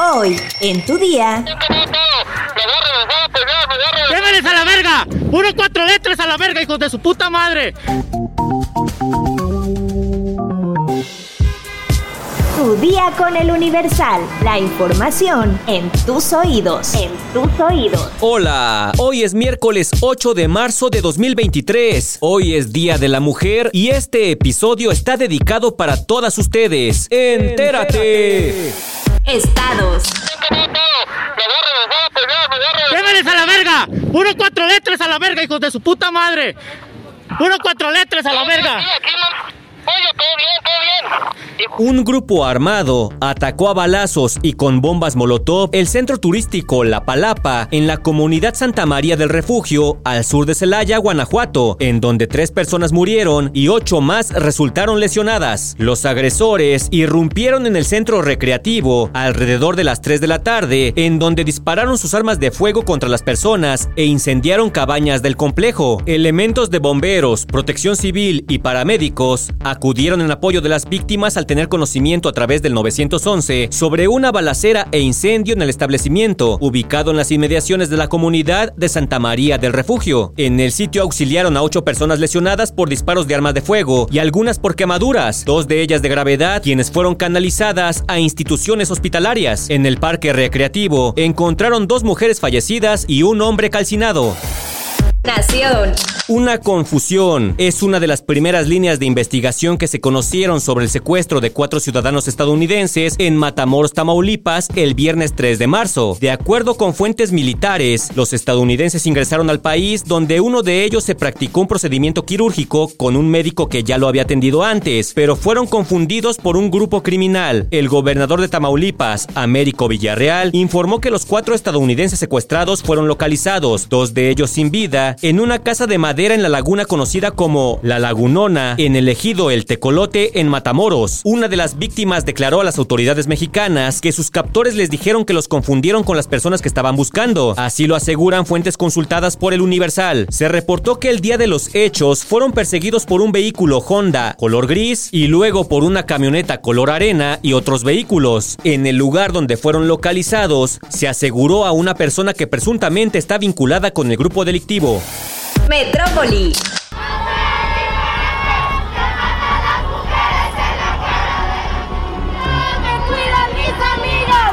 Hoy, en tu día. ¡Llévenles a la verga! ¡Uno cuatro letras a la verga, hijos de su puta madre! Tu día con el Universal. La información en tus oídos. En tus oídos. Hola, hoy es miércoles 8 de marzo de 2023. Hoy es Día de la Mujer y este episodio está dedicado para todas ustedes. ¡Entérate! Estados. ¡Llévenles a la verga! ¡Uno cuatro letras a la verga, hijos de su puta madre! ¡Uno cuatro letras a la verga! Un grupo armado atacó a balazos y con bombas Molotov el centro turístico La Palapa en la comunidad Santa María del Refugio al sur de Celaya, Guanajuato, en donde tres personas murieron y ocho más resultaron lesionadas. Los agresores irrumpieron en el centro recreativo alrededor de las 3 de la tarde, en donde dispararon sus armas de fuego contra las personas e incendiaron cabañas del complejo. Elementos de bomberos, protección civil y paramédicos acudieron en apoyo de las víctimas al tener conocimiento a través del 911 sobre una balacera e incendio en el establecimiento, ubicado en las inmediaciones de la comunidad de Santa María del Refugio. En el sitio auxiliaron a ocho personas lesionadas por disparos de armas de fuego y algunas por quemaduras, dos de ellas de gravedad, quienes fueron canalizadas a instituciones hospitalarias. En el parque recreativo encontraron dos mujeres fallecidas y un hombre calcinado. Una confusión es una de las primeras líneas de investigación que se conocieron sobre el secuestro de cuatro ciudadanos estadounidenses en Matamoros, Tamaulipas, el viernes 3 de marzo. De acuerdo con fuentes militares, los estadounidenses ingresaron al país donde uno de ellos se practicó un procedimiento quirúrgico con un médico que ya lo había atendido antes, pero fueron confundidos por un grupo criminal. El gobernador de Tamaulipas, Américo Villarreal, informó que los cuatro estadounidenses secuestrados fueron localizados, dos de ellos sin vida, en una casa de madera en la laguna conocida como La Lagunona, en el ejido El Tecolote, en Matamoros. Una de las víctimas declaró a las autoridades mexicanas que sus captores les dijeron que los confundieron con las personas que estaban buscando. Así lo aseguran fuentes consultadas por el Universal. Se reportó que el día de los hechos fueron perseguidos por un vehículo Honda color gris y luego por una camioneta color arena y otros vehículos. En el lugar donde fueron localizados, se aseguró a una persona que presuntamente está vinculada con el grupo delictivo. Metrópoli.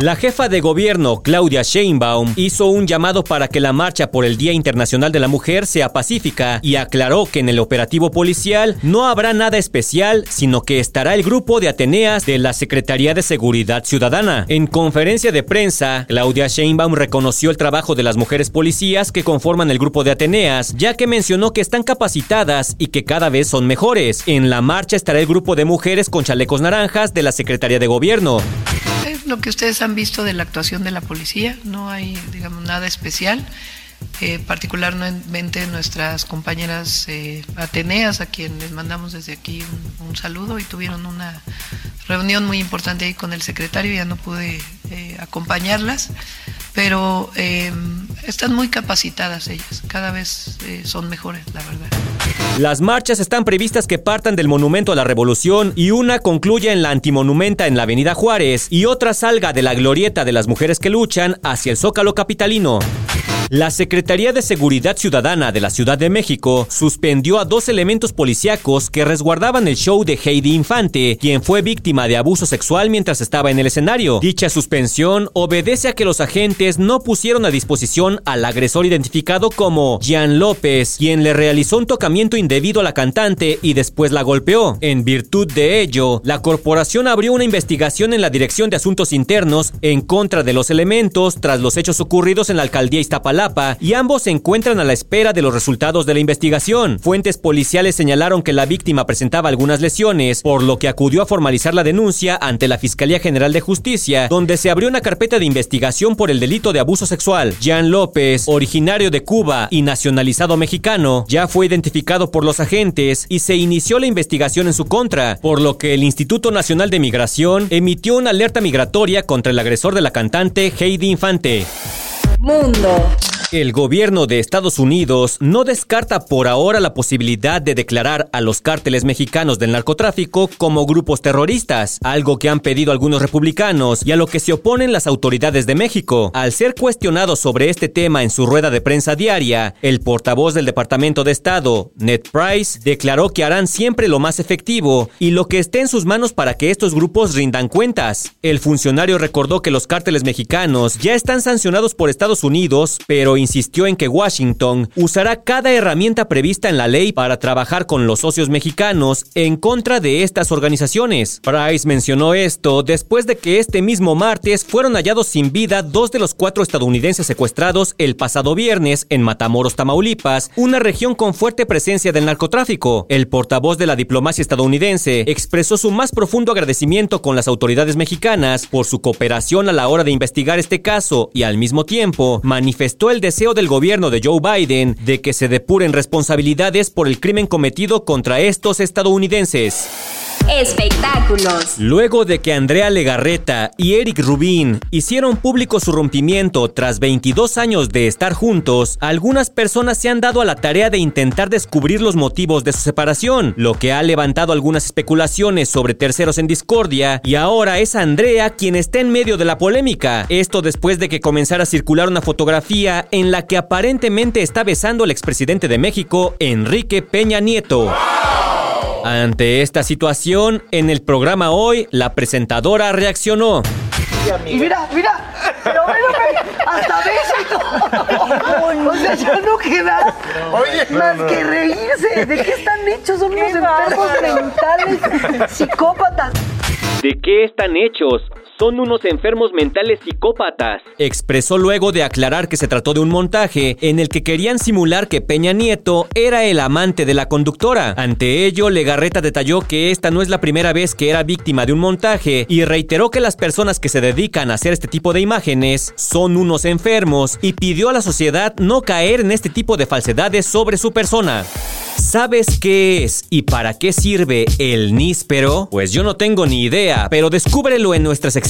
La jefa de gobierno, Claudia Sheinbaum, hizo un llamado para que la marcha por el Día Internacional de la Mujer sea pacífica y aclaró que en el operativo policial no habrá nada especial, sino que estará el grupo de Ateneas de la Secretaría de Seguridad Ciudadana. En conferencia de prensa, Claudia Sheinbaum reconoció el trabajo de las mujeres policías que conforman el grupo de Ateneas, ya que mencionó que están capacitadas y que cada vez son mejores. En la marcha estará el grupo de mujeres con chalecos naranjas de la Secretaría de Gobierno. Lo que ustedes han visto de la actuación de la policía, no hay, digamos, nada especial. Eh, particularmente nuestras compañeras eh, Ateneas, a quienes les mandamos desde aquí un, un, saludo y tuvieron una reunión muy importante ahí con el secretario, ya no pude eh, acompañarlas, pero están muy capacitadas ellas, cada vez son mejores, la verdad. Las marchas están previstas que partan del Monumento a la Revolución y una concluya en la Antimonumenta en la Avenida Juárez y otra salga de la Glorieta de las Mujeres que Luchan hacia el Zócalo Capitalino. La Secretaría de Seguridad Ciudadana de la Ciudad de México suspendió a dos elementos policíacos que resguardaban el show de Heidi Infante, quien fue víctima de abuso sexual mientras estaba en el escenario. Dicha suspensión obedece a que los agentes no pusieron a disposición al agresor identificado como Jean López, quien le realizó un tocamiento indebido a la cantante y después la golpeó. En virtud de ello, la corporación abrió una investigación en la Dirección de Asuntos Internos en contra de los elementos tras los hechos ocurridos en la alcaldía Iztapalapa y ambos se encuentran a la espera de los resultados de la investigación. Fuentes policiales señalaron que la víctima presentaba algunas lesiones, por lo que acudió a formalizar la denuncia ante la Fiscalía General de Justicia, donde se abrió una carpeta de investigación por el delito de abuso sexual. Jean López, originario de Cuba y nacionalizado mexicano, ya fue identificado por los agentes y se inició la investigación en su contra, por lo que el Instituto Nacional de Migración emitió una alerta migratoria contra el agresor de la cantante Heidi Infante. Mundo. El gobierno de Estados Unidos no descarta por ahora la posibilidad de declarar a los cárteles mexicanos del narcotráfico como grupos terroristas, algo que han pedido algunos republicanos y a lo que se oponen las autoridades de México. Al ser cuestionado sobre este tema en su rueda de prensa diaria, el portavoz del Departamento de Estado, Ned Price, declaró que harán siempre lo más efectivo y lo que esté en sus manos para que estos grupos rindan cuentas. El funcionario recordó que los cárteles mexicanos ya están sancionados por Estados Unidos, pero insistió en que Washington usará cada herramienta prevista en la ley para trabajar con los socios mexicanos en contra de estas organizaciones. Price mencionó esto después de que este mismo martes fueron hallados sin vida dos de los cuatro estadounidenses secuestrados el pasado viernes en Matamoros, Tamaulipas, una región con fuerte presencia del narcotráfico. El portavoz de la diplomacia estadounidense expresó su más profundo agradecimiento con las autoridades mexicanas por su cooperación a la hora de investigar este caso y al mismo tiempo manifestó el deseo del gobierno de Joe Biden de que se depuren responsabilidades por el crimen cometido contra estos estadounidenses. Espectáculos. Luego de que Andrea Legarreta y Eric Rubin hicieron público su rompimiento tras 22 años de estar juntos, algunas personas se han dado a la tarea de intentar descubrir los motivos de su separación, lo que ha levantado algunas especulaciones sobre terceros en discordia y ahora es Andrea quien está en medio de la polémica. Esto después de que comenzara a circular una fotografía en la que aparentemente está besando al expresidente de México, Enrique Peña Nieto. Ante esta situación, en el programa hoy, la presentadora reaccionó. Y mira, mira, pero mírame, hasta beso O sea, ya no queda más que reírse. ¿De qué están hechos? Son unos enfermos mentales, psicópatas. ¿De qué están hechos? Son unos enfermos mentales psicópatas. Expresó luego de aclarar que se trató de un montaje en el que querían simular que Peña Nieto era el amante de la conductora. Ante ello, Legarreta detalló que esta no es la primera vez que era víctima de un montaje y reiteró que las personas que se dedican a hacer este tipo de imágenes son unos enfermos y pidió a la sociedad no caer en este tipo de falsedades sobre su persona. ¿Sabes qué es y para qué sirve el níspero? Pues yo no tengo ni idea, pero descúbrelo en nuestra sección